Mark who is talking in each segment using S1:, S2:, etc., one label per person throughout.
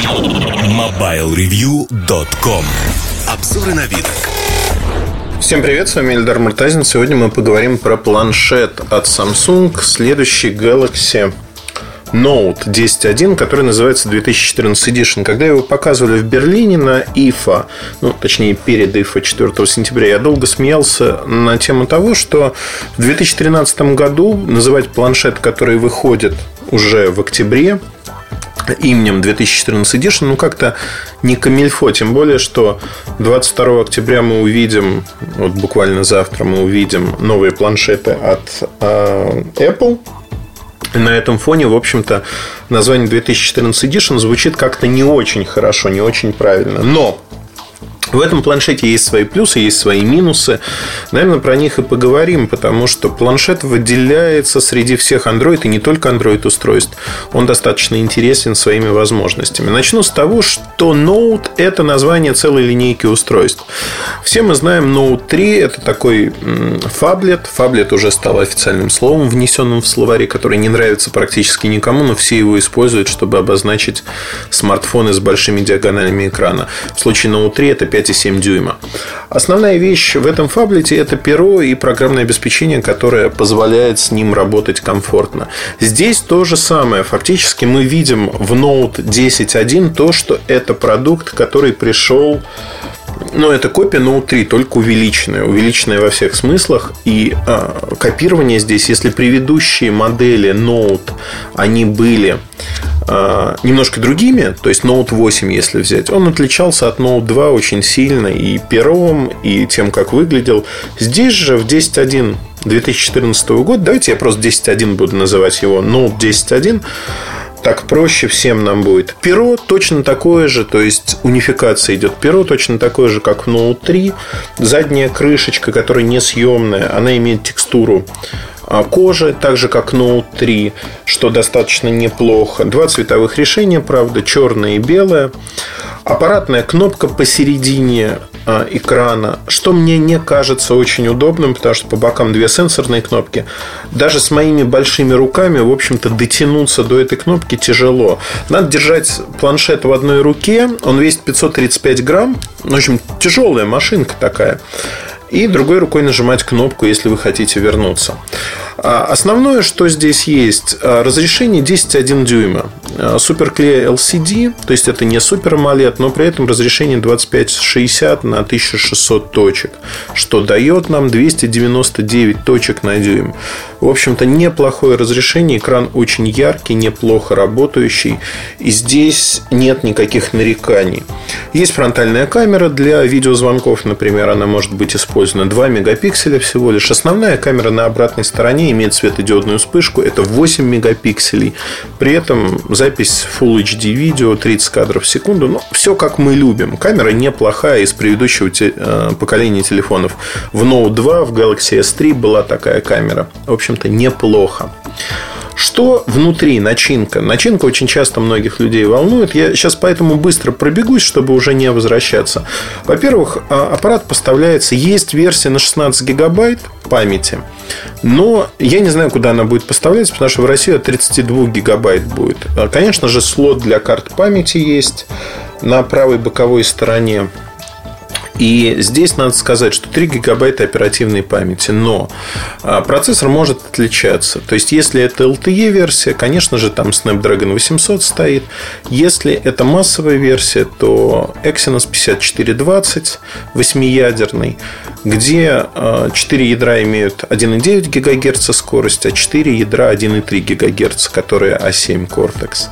S1: MobileReview.com Обзоры на вид.
S2: Всем привет, с вами Эльдар Муртазин. Сегодня мы поговорим про планшет от Samsung, следующий Galaxy Note 10.1, который называется 2014 Edition. Когда его показывали в Берлине на IFA, ну, точнее, перед IFA 4 сентября, я долго смеялся на тему того, что в 2013 году называть планшет, который выходит уже в октябре, именем 2014 Edition, ну как-то не камильфо, тем более, что 22 октября мы увидим, вот буквально завтра мы увидим новые планшеты от э, Apple, на этом фоне, в общем-то, название 2014 Edition звучит как-то не очень хорошо, не очень правильно. Но в этом планшете есть свои плюсы, есть свои минусы. Наверное, про них и поговорим, потому что планшет выделяется среди всех Android и не только Android устройств. Он достаточно интересен своими возможностями. Начну с того, что Note – это название целой линейки устройств. Все мы знаем Note 3 – это такой фаблет. Фаблет уже стал официальным словом, внесенным в словари, который не нравится практически никому, но все его используют, чтобы обозначить смартфоны с большими диагоналями экрана. В случае Note 3 это 5 5,7 дюйма. Основная вещь в этом фаблете – это перо и программное обеспечение, которое позволяет с ним работать комфортно. Здесь то же самое. Фактически мы видим в Note 10.1 то, что это продукт, который пришел ну, это копия Note 3, только увеличенная. Увеличенная во всех смыслах. И э, копирование здесь, если предыдущие модели Note, они были немножко другими, то есть Note 8, если взять, он отличался от Note 2 очень сильно и пером, и тем, как выглядел. Здесь же в 10.1 2014 года, давайте я просто 10.1 буду называть его, Note 10.1, так проще всем нам будет. Перо точно такое же, то есть унификация идет. Перо точно такое же, как в Note 3. Задняя крышечка, которая несъемная, она имеет текстуру а, кожи, так же как Note 3, что достаточно неплохо. Два цветовых решения, правда, черное и белое. Аппаратная кнопка посередине а, экрана, что мне не кажется очень удобным, потому что по бокам две сенсорные кнопки. Даже с моими большими руками, в общем-то, дотянуться до этой кнопки тяжело. Надо держать планшет в одной руке, он весит 535 грамм, в общем, тяжелая машинка такая и другой рукой нажимать кнопку, если вы хотите вернуться. А, основное, что здесь есть, а, разрешение 10,1 дюйма. А, Clear LCD, то есть это не Super AMOLED, но при этом разрешение 2560 на 1600 точек, что дает нам 299 точек на дюйм. В общем-то, неплохое разрешение, экран очень яркий, неплохо работающий, и здесь нет никаких нареканий. Есть фронтальная камера для видеозвонков, например, она может быть использована 2 мегапикселя всего лишь. Основная камера на обратной стороне имеет светодиодную вспышку, это 8 мегапикселей. При этом запись Full HD видео 30 кадров в секунду. Ну, все как мы любим. Камера неплохая из предыдущего те, э, поколения телефонов. В Note 2, в Galaxy S3 была такая камера. В общем-то, неплохо. Что внутри начинка? Начинка очень часто многих людей волнует. Я сейчас поэтому быстро пробегусь, чтобы уже не возвращаться. Во-первых, а, аппарат поставляется, есть версия на 16 гигабайт памяти, но я не знаю, куда она будет поставляться, потому что в России от 32 гигабайт будет. А, конечно же, слот для карт памяти есть на правой боковой стороне. И здесь надо сказать, что 3 гигабайта оперативной памяти, но а, процессор может отличаться. То есть, если это LTE-версия, конечно же, там Snapdragon 800 стоит. Если это массовая версия, то Exynos 5420, 8-ядерный, где 4 а, ядра имеют 1,9 ГГц скорость, а 4 ядра 1,3 ГГц, которые A7 Cortex.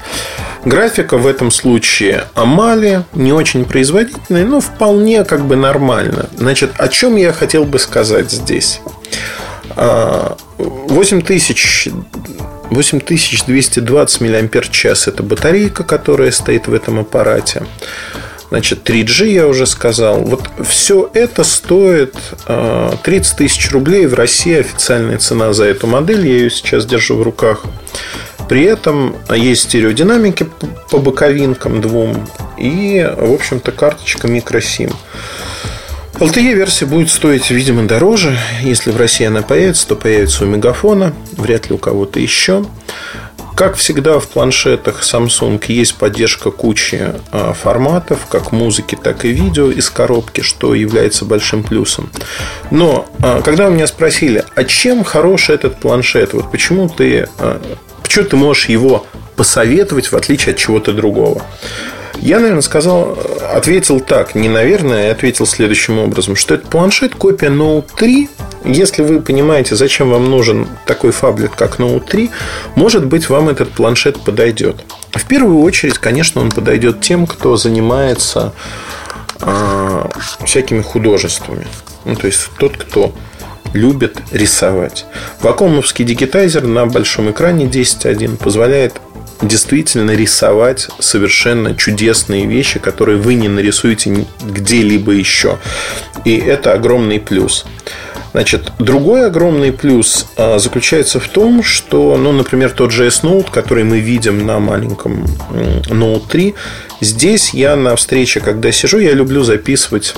S2: Графика в этом случае Амали, не очень производительная, но вполне как бы нормально. Значит, о чем я хотел бы сказать здесь? 8000 8220 мАч это батарейка, которая стоит в этом аппарате. Значит, 3G я уже сказал. Вот все это стоит 30 тысяч рублей. В России официальная цена за эту модель. Я ее сейчас держу в руках. При этом есть стереодинамики по боковинкам двум и, в общем-то, карточка микросим. LTE-версия будет стоить, видимо, дороже. Если в России она появится, то появится у Мегафона, вряд ли у кого-то еще. Как всегда в планшетах Samsung есть поддержка кучи а, форматов, как музыки, так и видео из коробки, что является большим плюсом. Но а, когда у меня спросили, а чем хорош этот планшет, вот почему ты, а, почему ты можешь его посоветовать в отличие от чего-то другого? Я, наверное, сказал, ответил так, не наверное, я ответил следующим образом, что это планшет копия Note 3. Если вы понимаете, зачем вам нужен такой фаблет, как Note 3, может быть, вам этот планшет подойдет. В первую очередь, конечно, он подойдет тем, кто занимается э, всякими художествами. Ну, то есть тот, кто любит рисовать. Вакуумовский дигитайзер на большом экране 10.1 позволяет действительно рисовать совершенно чудесные вещи, которые вы не нарисуете где-либо еще. И это огромный плюс. Значит, другой огромный плюс а, заключается в том, что, ну, например, тот же S-Note, который мы видим на маленьком Note 3, здесь я на встрече, когда сижу, я люблю записывать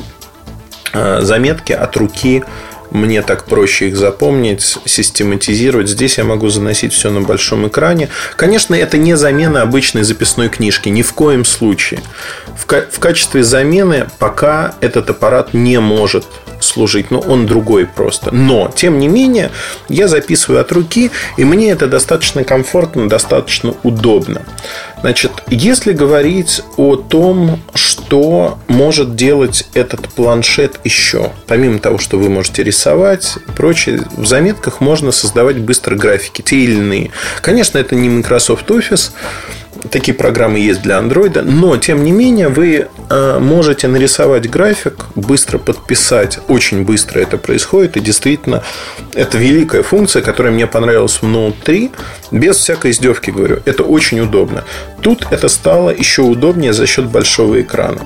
S2: а, заметки от руки мне так проще их запомнить, систематизировать. Здесь я могу заносить все на большом экране. Конечно, это не замена обычной записной книжки, ни в коем случае. В, в качестве замены пока этот аппарат не может служить, но он другой просто. Но, тем не менее, я записываю от руки, и мне это достаточно комфортно, достаточно удобно. Значит, если говорить о том, что может делать этот планшет еще, помимо того, что вы можете рисовать и прочее, в заметках можно создавать быстро графики, те или иные. Конечно, это не Microsoft Office, Такие программы есть для Android, но тем не менее вы э, можете нарисовать график, быстро подписать, очень быстро это происходит, и действительно это великая функция, которая мне понравилась в Note 3, без всякой издевки говорю, это очень удобно. Тут это стало еще удобнее за счет большого экрана.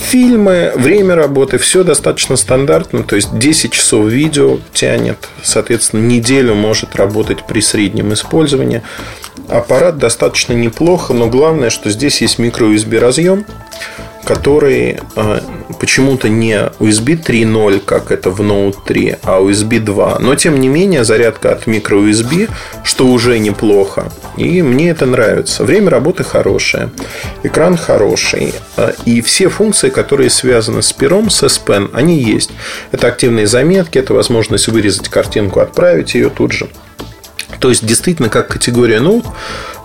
S2: Фильмы, время работы, все достаточно стандартно, то есть 10 часов видео тянет, соответственно, неделю может работать при среднем использовании. Аппарат достаточно неплохо, но главное, что здесь есть микро-USB разъем, который э, почему-то не USB 3.0, как это в Note 3, а USB 2. Но, тем не менее, зарядка от microUSB, что уже неплохо. И мне это нравится. Время работы хорошее. Экран хороший. Э, и все функции, которые связаны с пером, с S Pen, они есть. Это активные заметки, это возможность вырезать картинку, отправить ее тут же. То есть, действительно, как категория Note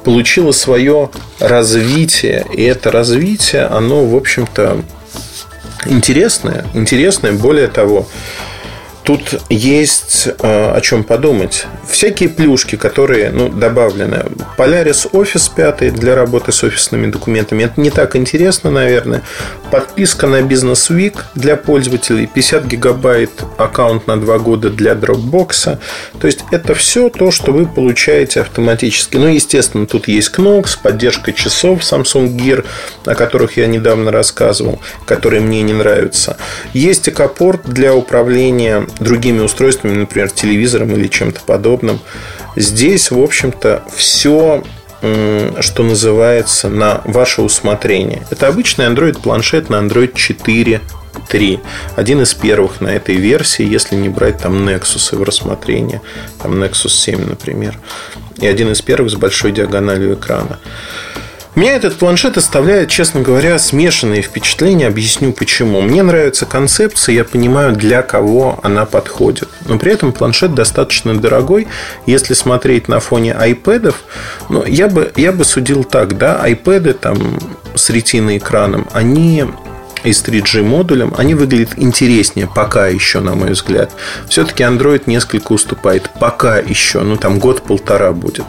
S2: получила свое развитие. И это развитие, оно, в общем-то, интересное. Интересное, более того, тут есть э, о чем подумать. Всякие плюшки, которые ну, добавлены. Polaris Office 5 для работы с офисными документами. Это не так интересно, наверное. Подписка на Business Week для пользователей. 50 гигабайт аккаунт на 2 года для Dropbox. То есть, это все то, что вы получаете автоматически. Ну, естественно, тут есть Knox, поддержка часов Samsung Gear, о которых я недавно рассказывал, которые мне не нравятся. Есть экопорт для управления другими устройствами, например, телевизором или чем-то подобным. Здесь, в общем-то, все что называется, на ваше усмотрение. Это обычный Android планшет на Android 4 3. Один из первых на этой версии, если не брать там Nexus в рассмотрение. Там Nexus 7, например. И один из первых с большой диагональю экрана. Меня этот планшет оставляет, честно говоря, смешанные впечатления. Объясню почему. Мне нравится концепция, я понимаю, для кого она подходит. Но при этом планшет достаточно дорогой. Если смотреть на фоне iPad, ну, я бы, я бы судил так, да, iPad там с ретиной экраном, они и с 3G модулем, они выглядят интереснее пока еще, на мой взгляд. Все-таки Android несколько уступает пока еще, ну там год-полтора будет.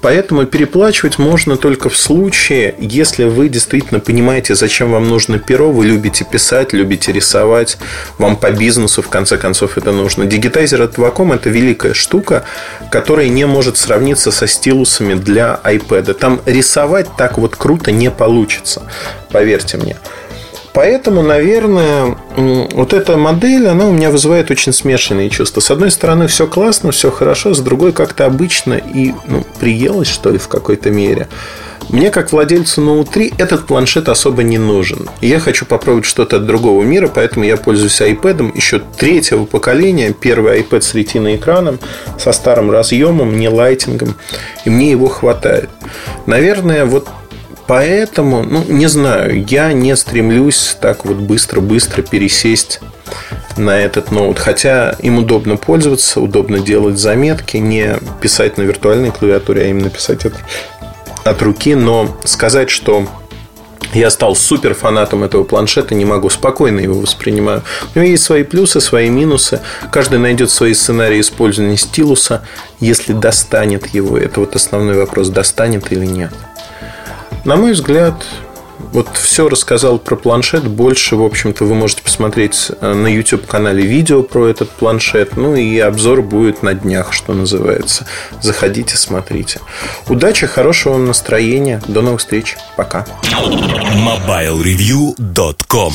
S2: Поэтому переплачивать можно только в случае, если вы действительно понимаете, зачем вам нужно перо, вы любите писать, любите рисовать, вам по бизнесу, в конце концов, это нужно. Дигитайзер от Wacom – это великая штука, которая не может сравниться со стилусами для iPad. Там рисовать так вот круто не получится, поверьте мне. Поэтому, наверное, вот эта модель, она у меня вызывает очень смешанные чувства. С одной стороны, все классно, все хорошо, с другой как-то обычно и ну, приелось, что ли, в какой-то мере. Мне, как владельцу Note 3, этот планшет особо не нужен. Я хочу попробовать что-то от другого мира, поэтому я пользуюсь iPad еще третьего поколения. Первый iPad с ретиной экраном, со старым разъемом, не лайтингом. И мне его хватает. Наверное, вот Поэтому, ну, не знаю, я не стремлюсь так вот быстро-быстро пересесть на этот ноут. Хотя им удобно пользоваться, удобно делать заметки, не писать на виртуальной клавиатуре, а именно писать от, от руки. Но сказать, что я стал супер фанатом этого планшета, не могу, спокойно его воспринимаю. У него есть свои плюсы, свои минусы. Каждый найдет свои сценарии использования стилуса, если достанет его. Это вот основной вопрос, достанет или нет. На мой взгляд, вот все рассказал про планшет. Больше, в общем-то, вы можете посмотреть э, на YouTube-канале видео про этот планшет. Ну и обзор будет на днях, что называется. Заходите, смотрите. Удачи, хорошего настроения. До новых встреч. Пока.
S1: MobileReview.com